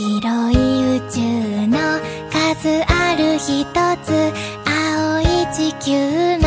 広い宇宙の数ある一つ。青い地球の